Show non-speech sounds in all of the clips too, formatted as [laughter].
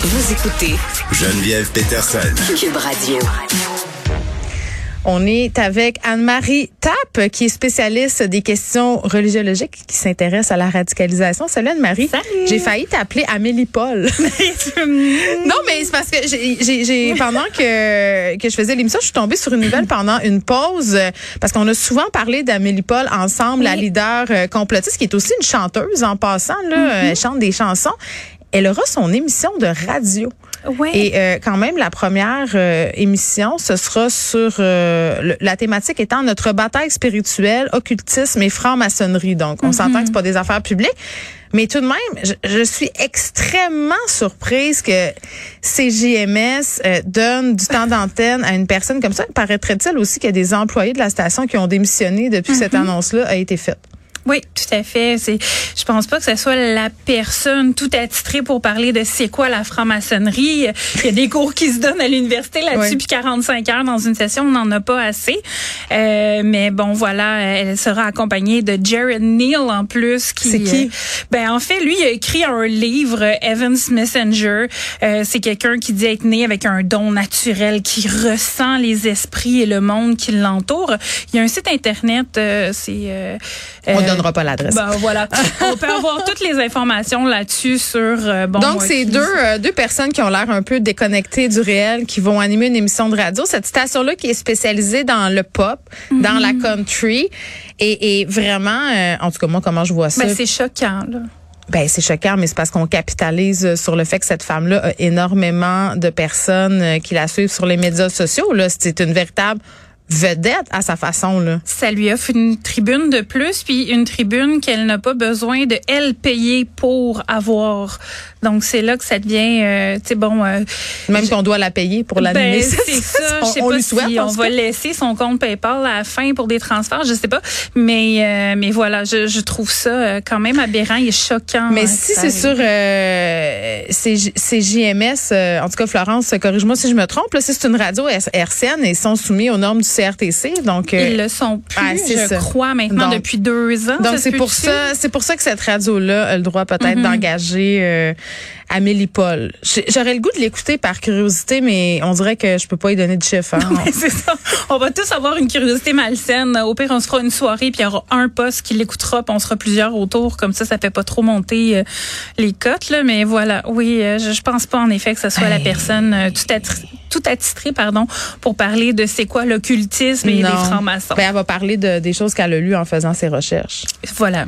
Vous écoutez Geneviève Peterson. Cube Radio. On est avec Anne-Marie Tapp, qui est spécialiste des questions religiologiques, qui s'intéresse à la radicalisation. Salut Anne-Marie. Salut. J'ai failli t'appeler Amélie Paul. [laughs] non, mais c'est parce que j'ai, pendant que, que je faisais l'émission, je suis tombée sur une nouvelle pendant une pause, parce qu'on a souvent parlé d'Amélie Paul ensemble, la leader euh, complotiste, qui est aussi une chanteuse en passant. Là, Mm-hmm. Elle chante des chansons. Elle aura son émission de radio. Ouais. Et euh, quand même, la première euh, émission, ce sera sur euh, le- la thématique étant notre bataille spirituelle, occultisme et franc-maçonnerie. Donc, on s'entend que c'est pas des affaires publiques. Mais tout de même, je, je suis extrêmement surprise que CJMS euh, donne du temps d'antenne à une personne comme ça. Paraîtrait-il aussi qu'il y a des employés de la station qui ont démissionné depuis que cette annonce-là a été faite? Oui, tout à fait. C'est, je pense pas que ce soit la personne tout attitrée pour parler de c'est quoi la franc-maçonnerie. Il y a des [laughs] cours qui se donnent à l'université là-dessus, Oui. puis 45 heures dans une session, on n'en a pas assez. Euh, mais bon, voilà, elle sera accompagnée de Jared Neal en plus. Qui, C'est qui? euh, ben en fait, lui, il a écrit un livre, Evans Messenger. Euh, c'est quelqu'un qui dit être né avec un don naturel, qui ressent les esprits et le monde qui l'entoure. Il y a un site internet, euh, c'est euh, On euh, donnera pas l'adresse. ben voilà, on peut avoir toutes les informations là-dessus sur euh, bon. Donc, c'est deux, euh, deux personnes qui ont l'air un peu déconnectées du réel, qui vont animer une émission de radio. Cette station-là qui est spécialisée dans le pop, dans la country, et, et vraiment, euh, en tout cas, moi, comment je vois ça? Ben, c'est choquant là. Ben, c'est choquant, mais c'est parce qu'on capitalise sur le fait que cette femme-là a énormément de personnes qui la suivent sur les médias sociaux. Là, c'est une véritable vedette à sa façon. Là. Ça lui offre une tribune de plus, puis une tribune qu'elle n'a pas besoin de elle payer pour avoir. Donc c'est là que ça devient, euh, tu sais bon. euh, Même qu'on doit la payer pour l'animer. Ben, c'est [laughs] ça. on Je sais on pas lui si souhaite. on va laisser son compte PayPal à la fin pour des transferts, je sais pas. Mais euh, mais voilà, je, je trouve ça euh, quand même aberrant et choquant. Mais euh, si c'est sur euh, c'est c'est JMS, euh, en tout cas Florence, corrige-moi si je me trompe, c'est une radio RCN et ils sont soumis aux normes du CRTC, donc euh, Ils le sont plus, ah, je ça. crois, maintenant Donc- depuis deux ans. donc c'est pour ça, c'est pour ça que cette radio-là a le droit peut-être d'engager euh, Amélie Paul. J'aurais le goût de l'écouter par curiosité, mais on dirait que je peux pas y donner de chiffre. hein. Mais [laughs] c'est ça. On va tous avoir une curiosité malsaine. Au pire, on se fera une soirée, puis il y aura un poste qui l'écoutera, puis on sera plusieurs autour. Comme ça, ça fait pas trop monter euh, les cotes. Là. Mais voilà, oui, euh, je, je pense pas en effet que ce soit la personne euh, tout, attri- tout attitrée pardon, pour parler de c'est quoi l'occultisme et les francs-maçons. Ben, elle va parler de, des choses qu'elle a lues en faisant ses recherches. voilà.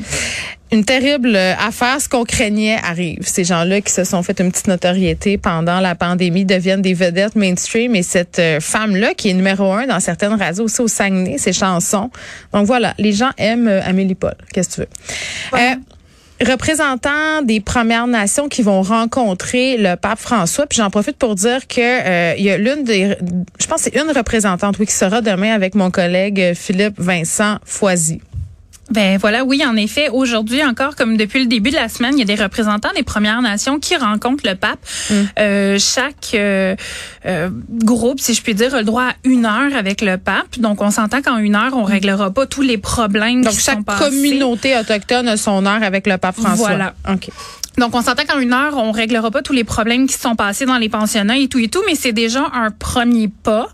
Une terrible affaire, ce qu'on craignait arrive. Ces gens-là qui se sont fait une petite notoriété pendant la pandémie deviennent des vedettes mainstream et cette euh, femme-là qui est numéro un dans certaines radios aussi au Saguenay, ses chansons. Donc voilà, les gens aiment euh, Amélie Paul. Qu'est-ce que tu veux? Euh, représentants des Premières Nations qui vont rencontrer le pape François. Puis j'en profite pour dire que euh, il y a l'une des, je pense que c'est une représentante oui qui sera demain avec mon collègue Philippe Vincent Foisy. Ben voilà, oui, en effet, aujourd'hui encore, comme depuis le début de la semaine, il y a des représentants des Premières Nations qui rencontrent le pape. Mm. Euh, chaque euh, euh, groupe, si je puis dire, a le droit à une heure avec le pape. Donc, on s'entend qu'en une heure, on réglera pas tous les problèmes Donc qui chaque sont passés. communauté autochtone a son heure avec le pape François. Voilà. OK. Donc, on s'entend qu'en une heure, on réglera pas tous les problèmes qui sont passés dans les pensionnats et tout et tout, mais c'est déjà un premier pas.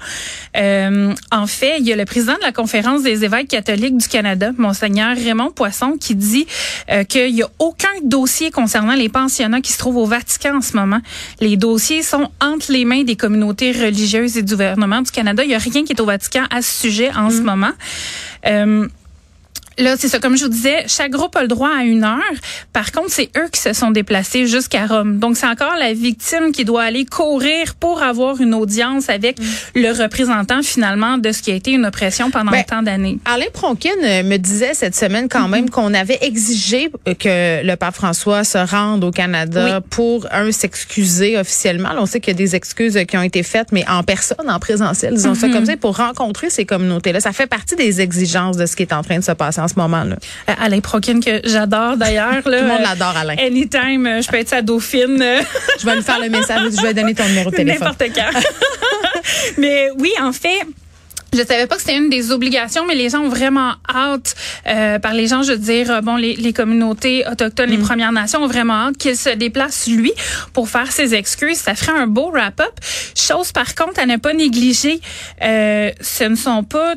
Euh, en fait, il y a le président de la conférence des évêques catholiques du Canada, monseigneur Raymond Poisson, qui dit euh, qu'il y a aucun dossier concernant les pensionnats qui se trouvent au Vatican en ce moment. Les dossiers sont entre les mains des communautés religieuses et du gouvernement du Canada. Il y a rien qui est au Vatican à ce sujet en ce moment. Euh, Là, c'est ça. Comme je vous disais, chaque groupe a le droit à une heure. Par contre, c'est eux qui se sont déplacés jusqu'à Rome. Donc, c'est encore la victime qui doit aller courir pour avoir une audience avec le représentant, finalement, de ce qui a été une oppression pendant Ben, tant d'années. Alain Pronkin euh, me disait cette semaine quand même qu'on avait exigé euh, que le pape François se rende au Canada pour un s'excuser officiellement. Là, on sait qu'il y a des excuses euh, qui ont été faites, mais en personne, en présentiel, disons ça comme ça, pour rencontrer ces communautés-là. Ça fait partie des exigences de ce qui est en train de se passer en ce moment-là. Euh, Alain Prokin, que j'adore d'ailleurs. [laughs] Tout le monde l'adore, Alain. Anytime, euh, je peux être sa dauphine. euh, Je vais lui faire le message, je vais donner ton numéro de téléphone. [laughs] N'importe quand. [laughs] Mais oui, en fait, Je savais pas que c'était une des obligations, mais les gens ont vraiment hâte, euh, par les gens, je veux dire, euh, bon, les, les communautés autochtones, les Mm. Premières Nations ont vraiment hâte qu'il se déplace, lui, pour faire ses excuses. Ça ferait un beau wrap-up. Chose, par contre, à ne pas négliger, euh, ce ne sont pas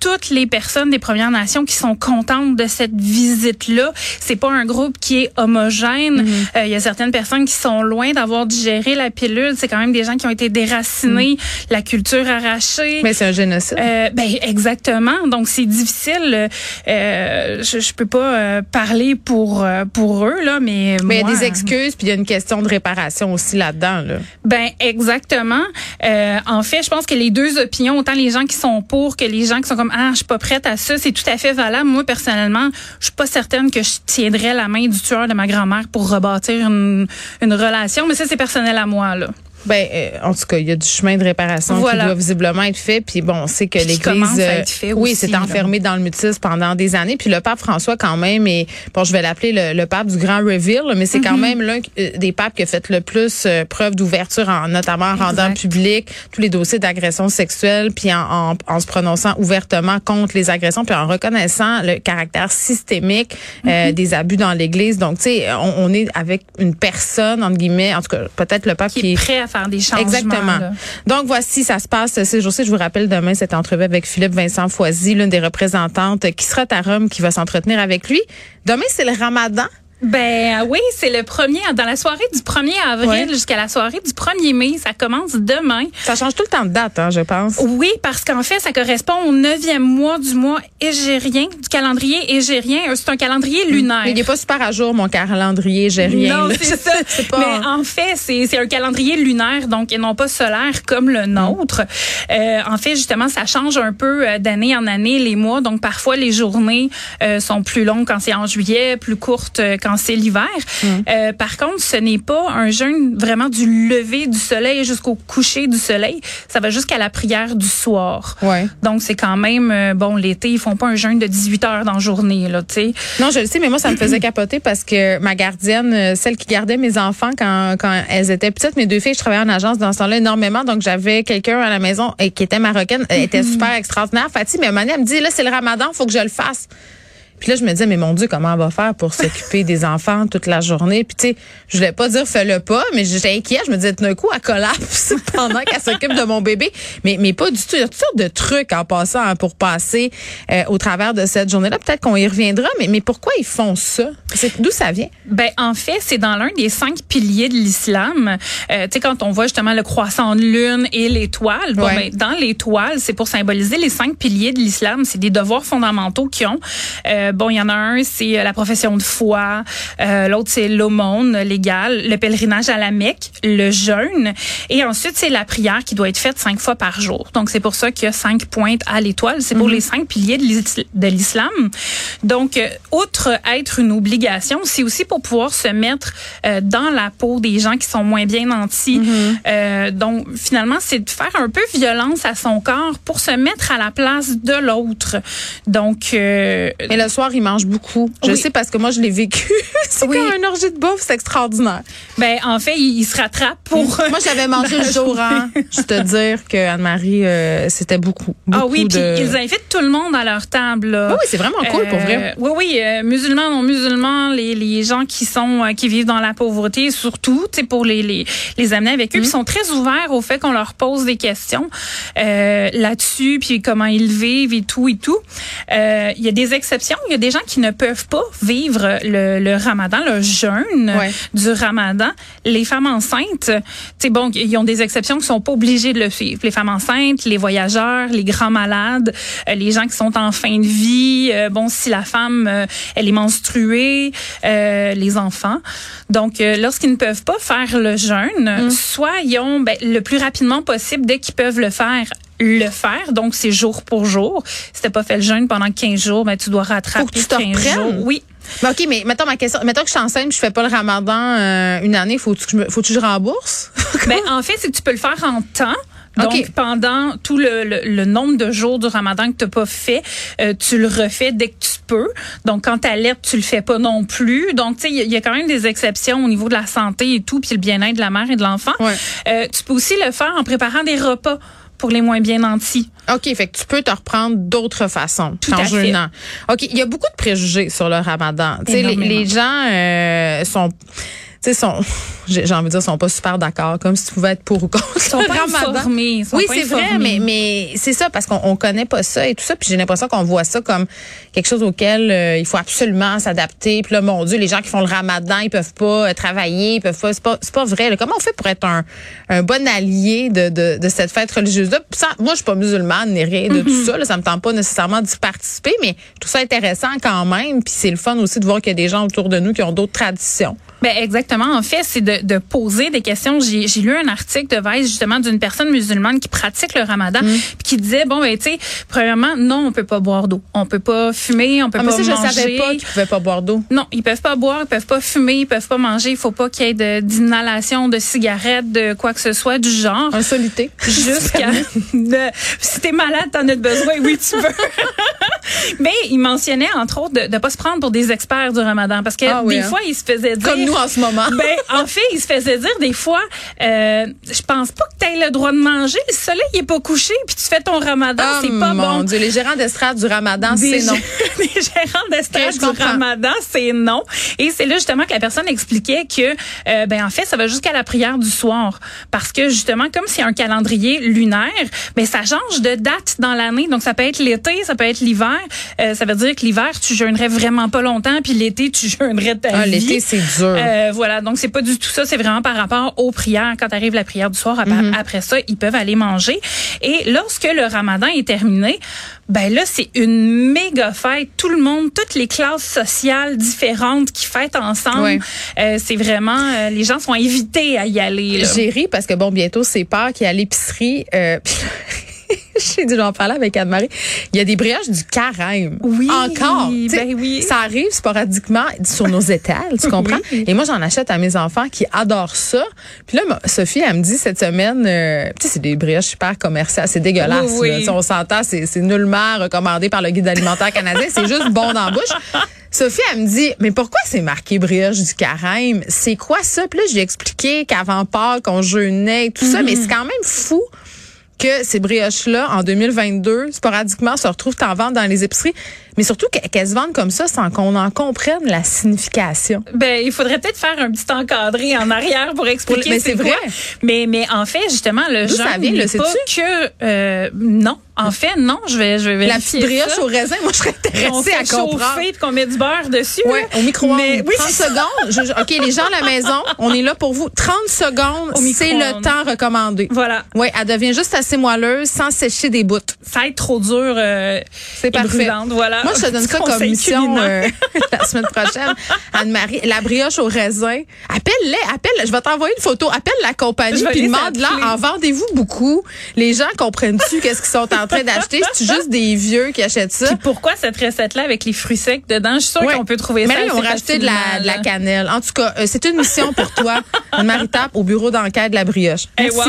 toutes les personnes des Premières Nations qui sont contentes de cette visite-là. C'est pas un groupe qui est homogène. Euh, Il y a certaines personnes qui sont loin d'avoir digéré la pilule. C'est quand même des gens qui ont été déracinés, la culture arrachée. Mais c'est un génocide. Euh, ben exactement. Donc c'est difficile. Euh, je, je peux pas euh, parler pour euh, pour eux là, mais mais il y a des excuses, puis il y a une question de réparation aussi là-dedans. Là. Ben exactement. Euh, en fait, je pense que les deux opinions, autant les gens qui sont pour que les gens qui sont comme ah je suis pas prête à ça, c'est tout à fait valable. Moi personnellement, je suis pas certaine que je tiendrais la main du tueur de ma grand-mère pour rebâtir une, une relation, mais ça c'est personnel à moi là. Ben, euh, en tout cas, il y a du chemin de réparation Voilà. qui doit visiblement être fait. Puis bon, on sait que l'Église, euh, oui, s'est enfermée dans le mutisme pendant des années. Puis le pape François, quand même, et bon, je vais l'appeler le, le pape du grand reveal, là, mais c'est quand même l'un euh, des papes qui a fait le plus euh, preuve d'ouverture, en, notamment en rendant public tous les dossiers d'agression sexuelle, puis en, en, en se prononçant ouvertement contre les agressions, puis en reconnaissant le caractère systémique euh, des abus dans l'Église. Donc, tu sais, on, on est avec une personne entre guillemets, en tout cas, peut-être le pape Qui qui est prêt à faire des changements. Exactement. là. Donc voici, ça se passe ces jours-ci. Je vous rappelle demain cette entrevue avec Philippe Vincent Foisy, l'une des représentantes qui sera à Rome, qui va s'entretenir avec lui. Demain, c'est le Ramadan. Ben oui, c'est le premier dans la soirée du 1er avril Ouais. jusqu'à la soirée du 1er mai, ça commence demain. Ça change tout le temps de date, hein, je pense. Oui, parce qu'en fait, ça correspond au neuvième mois du mois égérien, du calendrier égérien. Euh, C'est un calendrier lunaire. Mais il n'est pas super à jour, mon calendrier, j'ai rien. Non, c'est ça. [laughs] Pas- Mais en fait, c'est c'est un calendrier lunaire, donc et non pas solaire comme le nôtre. Euh, en fait, justement, ça change un peu euh, d'année en année les mois. Donc parfois les journées euh, sont plus longues quand c'est en juillet, plus courtes euh, quand c'est l'hiver. Euh, par contre, ce n'est pas un jeûne vraiment du lever du soleil jusqu'au coucher du soleil. Ça va jusqu'à la prière du soir. Ouais. Donc c'est quand même euh, bon l'été, ils font pas un jeûne de 18 heures dans la journée là, tu sais. Non, je le sais, mais moi, ça me [clears throat] faisait capoter parce que ma gardienne, euh, celle qui gardait mes enfants quand, quand elles étaient petites, mes deux filles, je travaillais en agence dans ce temps-là énormément, donc j'avais quelqu'un à la maison et qui était marocaine, elle était super extraordinaire. Fatih, mais à un moment donné, elle me dit, là, c'est le ramadan, faut que je le fasse. Puis là, je me disais, mais mon Dieu, comment elle va faire pour s'occuper des enfants toute la journée? Puis tu sais, je voulais pas dire fais-le pas, mais j'étais inquiète. Je me disais, d'un coup, elle collapse [laughs] pendant qu'elle s'occupe de mon bébé. Mais, mais pas du tout. Il y a toutes sortes de trucs en passant hein, pour passer euh, au travers de cette journée-là. Peut-être qu'on y reviendra, mais, mais pourquoi ils font ça? D'où ça vient? Ben en fait, c'est dans l'un des cinq piliers de l'islam. Euh, tu sais quand on voit justement le croissant de lune et l'étoile, bon Ouais. ben dans l'étoile, c'est pour symboliser les cinq piliers de l'islam, c'est des devoirs fondamentaux qu'ils ont. Euh, bon, il y en a un, c'est euh, la profession de foi, euh, l'autre c'est l'aumône légale, le pèlerinage à la Mecque, le jeûne et ensuite c'est la prière qui doit être faite cinq fois par jour. Donc c'est pour ça qu'il y a cinq pointes à l'étoile, c'est pour les cinq piliers de l'is- de l'islam. Donc euh, outre être une obligation, c'est aussi pour pouvoir se mettre euh, dans la peau des gens qui sont moins bien nantis. Euh, donc finalement, c'est de faire un peu violence à son corps pour se mettre à la place de l'autre. Donc euh, Mais le soir, ils mangent beaucoup. Je Oui. sais parce que moi, je l'ai vécu. [laughs] c'est Oui. comme un orgie de bouffe, c'est extraordinaire. ben en fait, il, il se rattrape pour Moi, j'avais mangé le [laughs] jour, hein. Je te dire que Anne-Marie, euh, c'était beaucoup, beaucoup Ah oui, puis ils invitent tout le monde à leur table. là. Oui, c'est vraiment cool, pour vrai. Euh, Oui, oui, euh, musulmans, non musulmans, les, les gens qui sont euh, qui vivent dans la pauvreté, surtout, tu pour les, les les amener avec Mm. eux, ils sont très ouverts au fait qu'on leur pose des questions euh, là-dessus, puis comment ils vivent et tout et tout. Euh, Il y a des exceptions, il y a des gens qui ne peuvent pas vivre le, le Ramadan, le jeûne Ouais. du Ramadan. Les femmes enceintes, tu sais, bon, ils ont des exceptions qui sont pas obligées de le suivre. Les femmes enceintes, les voyageurs, les grands malades, euh, les gens qui sont en fin de vie. euh, bon, si la femme, euh, elle est menstruée, euh, les enfants. Donc, lorsqu'ils ne peuvent pas faire le jeûne, soit ils ont ben, le plus rapidement possible, dès qu'ils peuvent le faire, le faire. Donc, c'est jour pour jour. Si t'as pas fait le jeûne pendant 15 jours, ben, tu dois rattraper Faut que tu te 15 reprennes. jours. Oui. Mais OK, mais mettons ma question. Mettons que je suis enceinte, je fais pas le ramadan euh, une année, faut-tu que je me, faut-tu que je rembourse? [laughs] Ben, en fait, c'est que tu peux le faire en temps. Donc, pendant tout le, le, le nombre de jours du ramadan que tu n'as pas fait, euh, tu le refais dès que tu peux. Donc, quand tu allaites, tu le fais pas non plus. Donc, tu sais, il y, a- il y a quand même des exceptions au niveau de la santé et tout, puis le bien-être de la mère et de l'enfant. Ouais. Euh, tu peux aussi le faire en préparant des repas pour les moins bien nantis. OK, fait que tu peux te reprendre d'autres façons Tout qu'en à fait. jeûnant. OK, il y a beaucoup de préjugés sur le ramadan. Tu sais, les, les gens euh, sont sais, sont, j'ai envie de dire, sont pas super d'accord, comme si tu pouvais être pour ou contre Ils sont pas informés, sont oui, c'est vrai, mais, mais c'est ça, parce qu'on on connaît pas ça et tout ça, puis j'ai l'impression qu'on voit ça comme quelque chose auquel euh, il faut absolument s'adapter. Puis là, mon Dieu, les gens qui font le ramadan, ils peuvent pas euh, travailler, ils peuvent pas, c'est pas, c'est pas vrai. là. Comment on fait pour être un, un bon allié de, de, de cette fête religieuse-là? Moi, je suis pas musulmane ni rien de tout ça, là, ça me tente pas nécessairement d'y participer, mais je trouve ça intéressant quand même, puis c'est le fun aussi de voir qu'il y a des gens autour de nous qui ont d'autres traditions. Ben exactement. En fait, c'est de, de poser des questions. J'ai j'ai lu un article de Vice justement d'une personne musulmane qui pratique le Ramadan, Mm. puis qui disait bon ben tu sais, premièrement, non, on peut pas boire d'eau, on peut pas fumer, on peut Ah, mais pas je manger. savais pas qu'ils pouvaient pas boire d'eau. Non, ils peuvent pas boire, ils peuvent pas fumer, ils peuvent pas manger. Il faut pas qu'il y ait d'inhalation de, cigarettes, de quoi que ce soit du genre. Un solité. Jusqu'à [laughs] [laughs] si t'es malade, t'en as besoin, oui tu veux. [laughs] Mais il mentionnait entre autres de, de pas se prendre pour des experts du Ramadan parce que Ah oui, des hein. fois il se faisait dire Comme nous en ce moment. ben, en fait, il se faisait dire des fois, euh, je pense pas que tu aies le droit de manger. Le soleil il est pas couché, puis tu fais ton ramadan, Ah, c'est pas mon bon. Dieu, les gérants d'estrade du ramadan, c'est non. [laughs] des gérants je du comprends. ramadan, c'est non. Et c'est là justement que la personne expliquait que, euh, ben en fait, ça va jusqu'à la prière du soir, parce que justement, comme c'est un calendrier lunaire, ben ça change de date dans l'année. Donc ça peut être l'été, ça peut être l'hiver. Euh, ça veut dire que l'hiver tu jeûnerais vraiment pas longtemps, puis l'été tu jeûnerais ta Ah, l'été, c'est dur. Euh, voilà, donc c'est pas du tout ça, c'est vraiment par rapport aux prières. Quand arrive la prière du soir, Mhm. après ça, ils peuvent aller manger. Et lorsque le ramadan est terminé, ben là, c'est une méga fête. Tout le monde, toutes les classes sociales différentes qui fêtent ensemble. Euh, c'est vraiment, euh, les gens sont invités à y aller. J'ai ri parce que bon, bientôt c'est Pâques, il y a l'épicerie. Euh, [laughs] [laughs] J'ai dû en parler avec Anne-Marie. Il y a des brioches du carême. Oui, Encore. Ben oui. Ça arrive sporadiquement sur nos étals, tu [laughs] comprends? Et moi, j'en achète à mes enfants qui adorent ça. Puis là, Sophie, elle me dit cette semaine, euh, tu sais, c'est des brioches super commerciales. C'est dégueulasse. Oui, oui. là. On s'entend, c'est c'est nullement recommandé par le guide alimentaire canadien. C'est juste bon dans la bouche. [laughs] Sophie, elle me dit, mais pourquoi c'est marqué brioche du carême? C'est quoi ça? Puis là, j'ai expliqué qu'avant Pâques, on jeûnait tout ça, mais c'est quand même fou que ces brioches-là, en 2022, sporadiquement, se retrouvent en vente dans les épiceries, mais surtout qu'elles se vendent comme ça sans qu'on en comprenne la signification. Ben, il faudrait peut-être faire un petit encadré en arrière pour expliquer Mais c'est vrai. Mais, mais en fait, justement, le D'où ça vient, le pas que... euh, non, en fait, non, je vais, je vais La petite brioche ça. au raisin, moi, je serais intéressée à comprendre. puis qu'on met du beurre dessus. Ouais, au micro-ondes. Oui, 30 c'est ça. secondes. Je- OK, les gens à la maison, on est là pour vous. 30 secondes, c'est le temps recommandé. Voilà. Oui, elle devient juste assez moelleuse sans sécher des bouts. Ça être trop dur euh, C'est parfait. brûlante, voilà. Moi, je te donne ça comme mission euh, [laughs] la semaine prochaine. Anne-Marie, la brioche au raisin. Appelle-les, appelle. Je vais t'envoyer une photo. Appelle la compagnie puis demande-là, appeler. en vendez-vous beaucoup? Les gens comprennent-tu [laughs] qu'est-ce qu'ils sont en train d'acheter? C'est [laughs] juste des vieux qui achètent ça? Puis pourquoi cette recette-là avec les fruits secs dedans? Je suis sûre Ouais. qu'on peut trouver Mais ça là, ils ont racheté de la, facilement, de la là. cannelle. En tout cas, euh, c'est une mission pour toi. Anne-Marie Tape au bureau d'enquête de la brioche. Eh, wow.